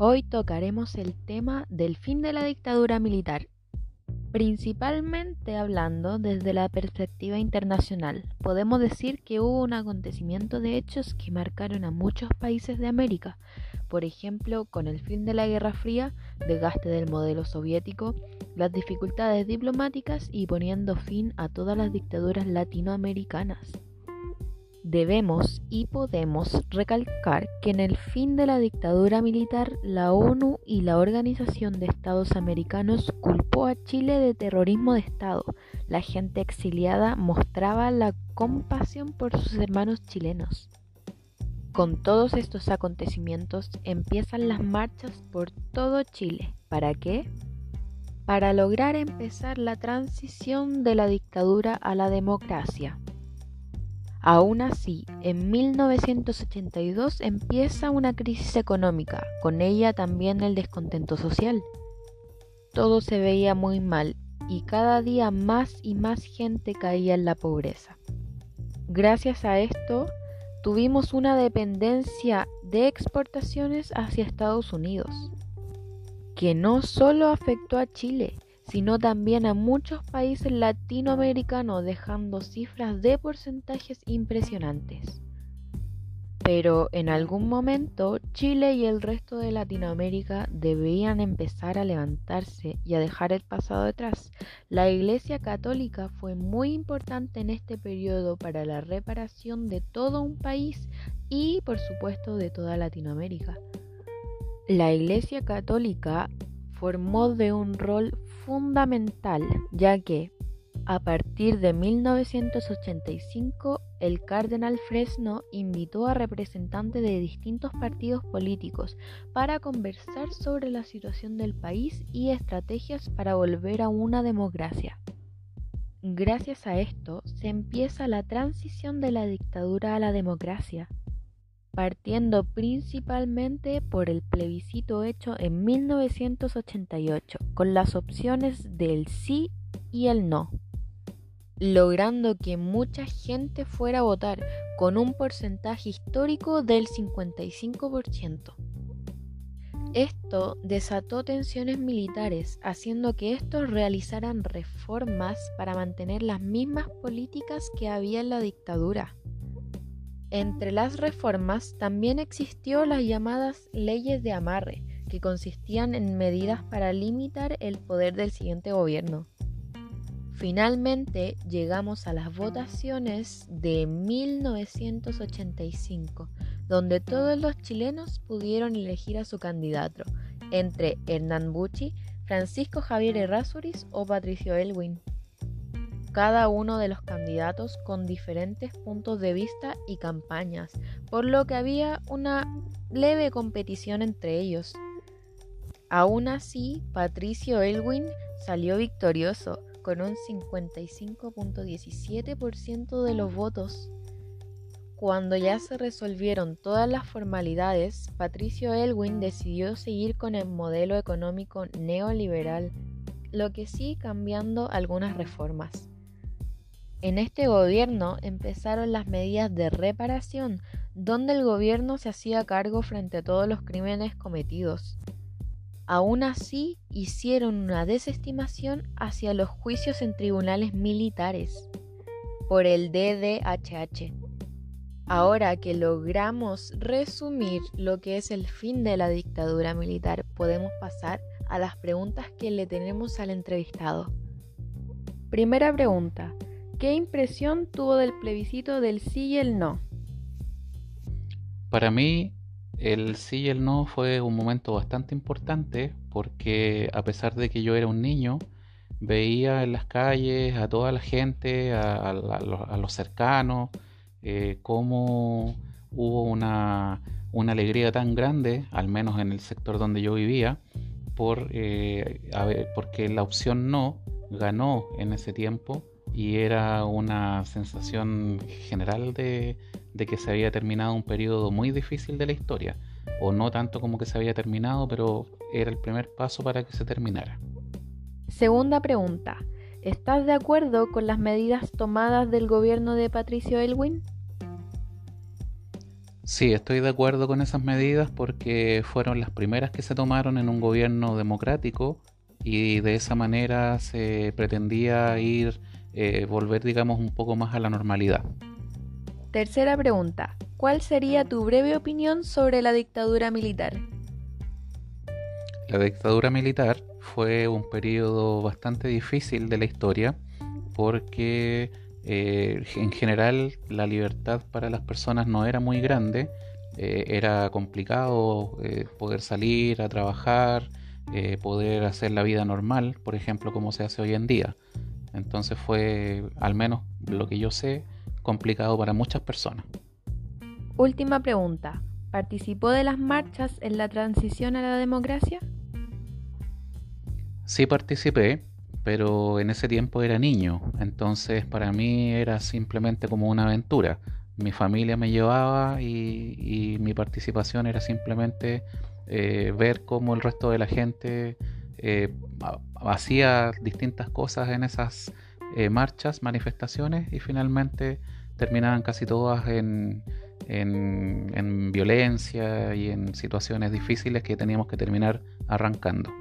Hoy tocaremos el tema del fin de la dictadura militar, principalmente hablando desde la perspectiva internacional. Podemos decir que hubo un acontecimiento de hechos que marcaron a muchos países de América, por ejemplo, con el fin de la Guerra Fría, desgaste del modelo soviético, las dificultades diplomáticas y poniendo fin a todas las dictaduras latinoamericanas. Debemos y podemos recalcar que en el fin de la dictadura militar, la ONU y la Organización de Estados Americanos culpó a Chile de terrorismo de Estado. La gente exiliada mostraba la compasión por sus hermanos chilenos. Con todos estos acontecimientos empiezan las marchas por todo Chile. ¿Para qué? Para lograr empezar la transición de la dictadura a la democracia. Aún así, en 1982 empieza una crisis económica, con ella también el descontento social. Todo se veía muy mal y cada día más y más gente caía en la pobreza. Gracias a esto, tuvimos una dependencia de exportaciones hacia Estados Unidos, que no solo afectó a Chile, sino también a muchos países latinoamericanos, dejando cifras de porcentajes impresionantes. Pero en algún momento Chile y el resto de Latinoamérica debían empezar a levantarse y a dejar el pasado detrás. La Iglesia Católica fue muy importante en este periodo para la reparación de todo un país y por supuesto de toda Latinoamérica. La Iglesia Católica formó de un rol fundamental, ya que a partir de 1985 el cardenal Fresno invitó a representantes de distintos partidos políticos para conversar sobre la situación del país y estrategias para volver a una democracia. Gracias a esto se empieza la transición de la dictadura a la democracia, partiendo principalmente por el plebiscito hecho en 1988, con las opciones del sí y el no, logrando que mucha gente fuera a votar con un porcentaje histórico del 55%. Esto desató tensiones militares, haciendo que estos realizaran reformas para mantener las mismas políticas que había en la dictadura. Entre las reformas también existió las llamadas leyes de amarre, que consistían en medidas para limitar el poder del siguiente gobierno. Finalmente llegamos a las votaciones de 1985, donde todos los chilenos pudieron elegir a su candidato, entre Hernán Bucci, Francisco Javier Errázuriz o Patricio Elwin cada uno de los candidatos con diferentes puntos de vista y campañas, por lo que había una leve competición entre ellos. Aún así, Patricio Elwin salió victorioso con un 55.17% de los votos. Cuando ya se resolvieron todas las formalidades, Patricio Elwin decidió seguir con el modelo económico neoliberal, lo que sí cambiando algunas reformas. En este gobierno empezaron las medidas de reparación, donde el gobierno se hacía cargo frente a todos los crímenes cometidos. Aún así, hicieron una desestimación hacia los juicios en tribunales militares por el DDHH. Ahora que logramos resumir lo que es el fin de la dictadura militar, podemos pasar a las preguntas que le tenemos al entrevistado. Primera pregunta. ¿Qué impresión tuvo del plebiscito del sí y el no? Para mí, el sí y el no fue un momento bastante importante porque a pesar de que yo era un niño, veía en las calles a toda la gente, a, los, cercanos, eh, cómo hubo una, alegría tan grande, al menos en el sector donde yo vivía, por, eh, porque la opción no ganó en ese tiempo y era una sensación general de, que se había terminado un periodo muy difícil de la historia, o no tanto como que se había terminado, pero era el primer paso para que se terminara. Segunda pregunta, ¿estás de acuerdo con las medidas tomadas del gobierno de Patricio Elwin? Sí, estoy de acuerdo con esas medidas porque fueron las primeras que se tomaron en un gobierno democrático y de esa manera se pretendía ir, eh, volver, digamos, un poco más a la normalidad. Tercera pregunta. ¿Cuál sería tu breve opinión sobre la dictadura militar? La dictadura militar fue un periodo bastante difícil de la historia porque eh, en general la libertad para las personas no era muy grande, eh, era complicado eh, poder salir a trabajar, poder hacer la vida normal, por ejemplo, como se hace hoy en día. Entonces fue, al menos lo que yo sé, complicado para muchas personas. Última pregunta. ¿Participó de las marchas en la transición a la democracia? Sí participé, pero en ese tiempo era niño, entonces para mí era simplemente como una aventura. Mi familia me llevaba y, mi participación era simplemente eh, ver cómo el resto de la gente eh, hacía distintas cosas en esas eh, marchas, manifestaciones y finalmente terminaban casi todas en, en violencia y en situaciones difíciles que teníamos que terminar arrancando.